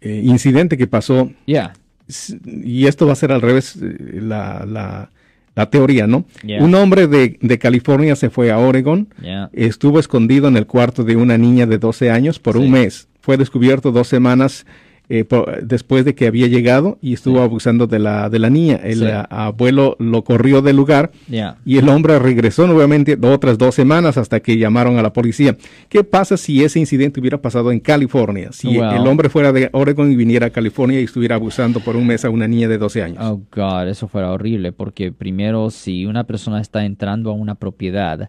eh, incidente que pasó. Yeah. Y esto va a ser al revés eh, la, la, la teoría, ¿no? Un hombre de, de, California se fue a Oregon, estuvo escondido en el cuarto de una niña de 12 años por un mes. Fue descubierto dos semanas eh, después de que había llegado y estuvo abusando de la, de la niña. El abuelo lo corrió del lugar y el hombre regresó nuevamente otras dos semanas hasta que llamaron a la policía. ¿Qué pasa si ese incidente hubiera pasado en California? Si el hombre fuera de Oregon y viniera a California y estuviera abusando por un mes a una niña de 12 años. Oh, God, eso fuera horrible porque primero si una persona está entrando a una propiedad,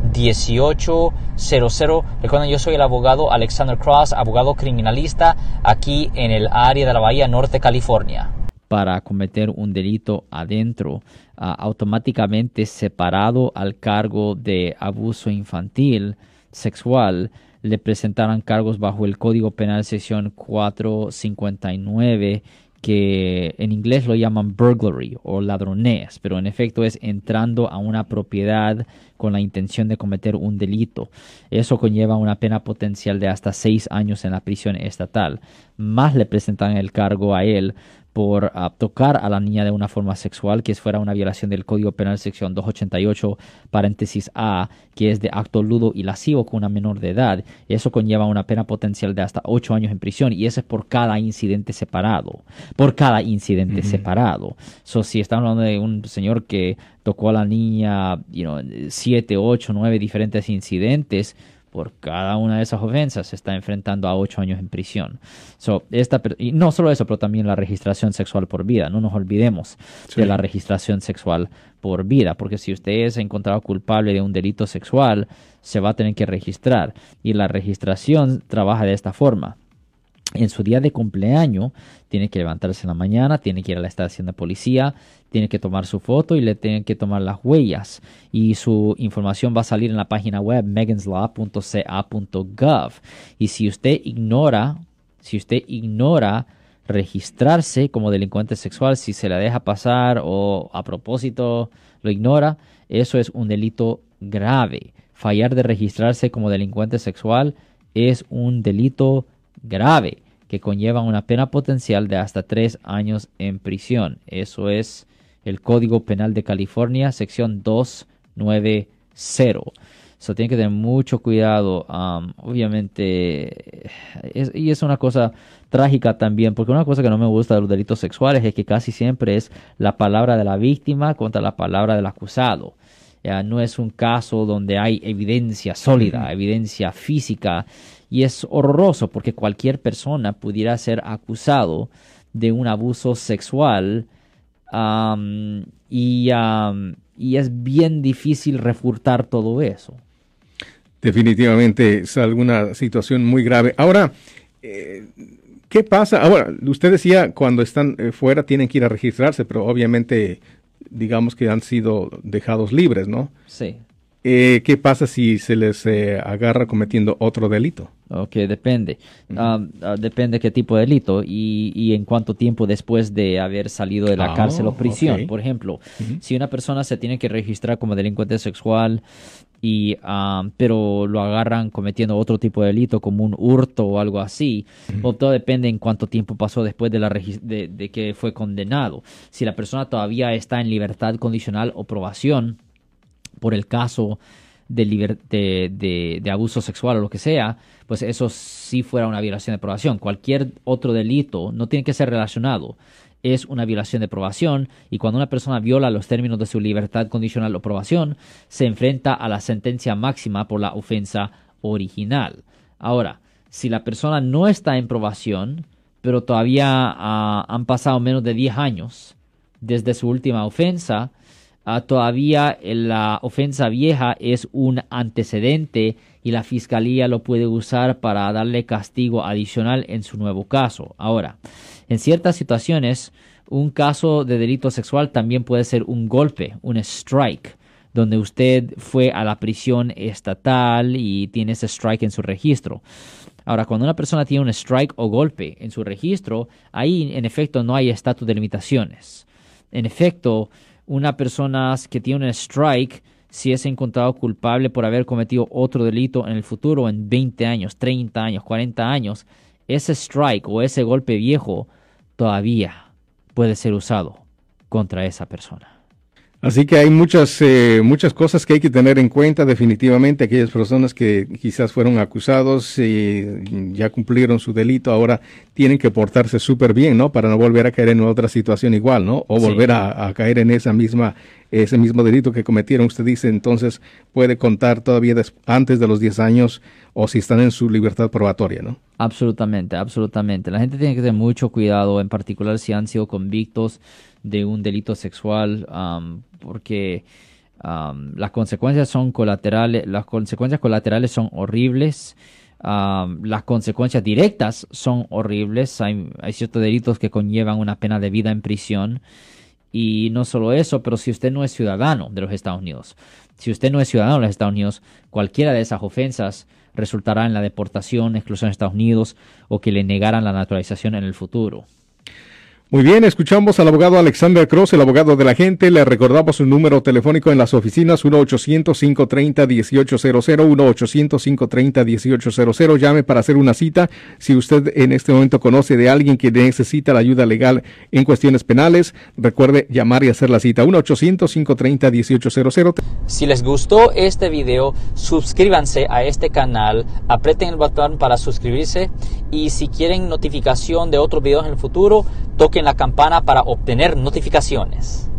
1-800-530-1800. Recuerden, yo soy el abogado Alexander Cross, abogado criminalista aquí en el área de la Bahía Norte, California. Para cometer un delito adentro, ah, automáticamente separado al cargo de abuso infantil, sexual, le presentaran cargos bajo el Código Penal sección 459 que en inglés lo llaman burglary o ladrones, pero en efecto es entrando a una propiedad con la intención de cometer un delito. Eso conlleva una pena potencial de hasta seis años en la prisión estatal. Más le presentan el cargo a él por tocar a la niña de una forma sexual, que fuera una violación del Código Penal sección 288, paréntesis A, que es de acto ludo y lascivo con una menor de edad. Eso conlleva una pena potencial de hasta ocho años en prisión y eso es por cada incidente separado. Por cada incidente separado. So, si estamos hablando de un señor que tocó a la niña, you know, siete, ocho, nueve diferentes incidentes, por cada una de esas ofensas se está enfrentando a ocho años en prisión. So, esta, y no solo eso, pero también la registración sexual por vida. No nos olvidemos de la registración sexual por vida, porque si usted es encontrado culpable de un delito sexual, se va a tener que registrar. Y la registración trabaja de esta forma en su día de cumpleaños tiene que levantarse en la mañana, tiene que ir a la estación de policía, tiene que tomar su foto y le tienen que tomar las huellas. Y su información va a salir en la página web meganslaw.ca.gov. Y si usted ignora, si usted ignora registrarse como delincuente sexual, si se la deja pasar o a propósito lo ignora, eso es un delito grave. Fallar de registrarse como delincuente sexual es un delito grave que conlleva una pena potencial de hasta tres años en prisión. Eso es el Código Penal de California, sección 290. Eso tiene que tener mucho cuidado. Um, obviamente, y es una cosa trágica también, porque una cosa que no me gusta de los delitos sexuales es que casi siempre es la palabra de la víctima contra la palabra del acusado. Ya, no es un caso donde hay evidencia sólida, evidencia física y es horroroso porque cualquier persona pudiera ser acusado de un abuso sexual y, y es bien difícil refutar todo eso. Definitivamente es alguna situación muy grave. Ahora, eh, ¿qué pasa? Ahora, usted decía cuando están eh, fuera tienen que ir a registrarse, pero obviamente digamos que han sido dejados libres, ¿no? Sí. Eh, ¿Qué pasa si se les agarra cometiendo otro delito? Ok, depende. Ah, ah, depende qué tipo de delito y, y, en cuánto tiempo después de haber salido de la ah, cárcel o prisión. Por ejemplo, si una persona se tiene que registrar como delincuente sexual y pero lo agarran cometiendo otro tipo de delito como un hurto o algo así, todo depende en cuánto tiempo pasó después de, la de, de que fue condenado. Si la persona todavía está en libertad condicional o probación por el caso de, abuso sexual o lo que sea, pues eso sí fuera una violación de probación. Cualquier otro delito no tiene que ser relacionado. Es una violación de probación y cuando una persona viola los términos de su libertad condicional o probación, se enfrenta a la sentencia máxima por la ofensa original. Ahora, si la persona no está en probación, pero todavía ah, han pasado menos de 10 años desde su última ofensa, Ah, todavía la ofensa vieja es un antecedente y la fiscalía lo puede usar para darle castigo adicional en su nuevo caso. Ahora, en ciertas situaciones, un caso de delito sexual también puede ser un golpe, un strike. donde usted fue a la prisión estatal y tiene ese strike en su registro. Ahora, cuando una persona tiene un strike o golpe en su registro, ahí en efecto no hay estatus de limitaciones. En efecto, una persona que tiene un strike, si es encontrado culpable por haber cometido otro delito en el futuro, en 20 años, 30 años, 40 años, ese strike o ese golpe viejo todavía puede ser usado contra esa persona. Así que hay muchas, eh, muchas cosas que hay que tener en cuenta definitivamente. Aquellas personas que quizás fueron acusados y ya cumplieron su delito, ahora tienen que portarse súper bien, ¿no? Para no volver a caer en otra situación igual, ¿no? O volver a, caer en esa misma, ese mismo delito que cometieron. Usted dice, entonces puede contar todavía antes de los 10 años o si están en su libertad probatoria, ¿no? Absolutamente, absolutamente. La gente tiene que tener mucho cuidado, en particular si han sido convictos de un delito sexual, porque las consecuencias son colaterales, las consecuencias colaterales son horribles. las consecuencias directas son horribles. Hay, hay, ciertos delitos que conllevan una pena de vida en prisión. Y no solo eso, pero si usted no es ciudadano de los Estados Unidos, si usted no es ciudadano de los Estados Unidos, cualquiera de esas ofensas resultará en la deportación, exclusión de Estados Unidos o que le negaran la naturalización en el futuro. Muy bien, escuchamos al abogado Alexander Cross, el abogado de la gente. Le recordamos su número telefónico en las oficinas 1-800-530-1800, 1-800-530-1800. Llame para hacer una cita. Si usted en este momento conoce de alguien que necesita la ayuda legal en cuestiones penales, recuerde llamar y hacer la cita. 1-800-530-1800. Si les gustó este video, suscríbanse a este canal, aprieten el botón para suscribirse y si quieren notificación de otros videos en el futuro, toquen la campana para obtener notificaciones.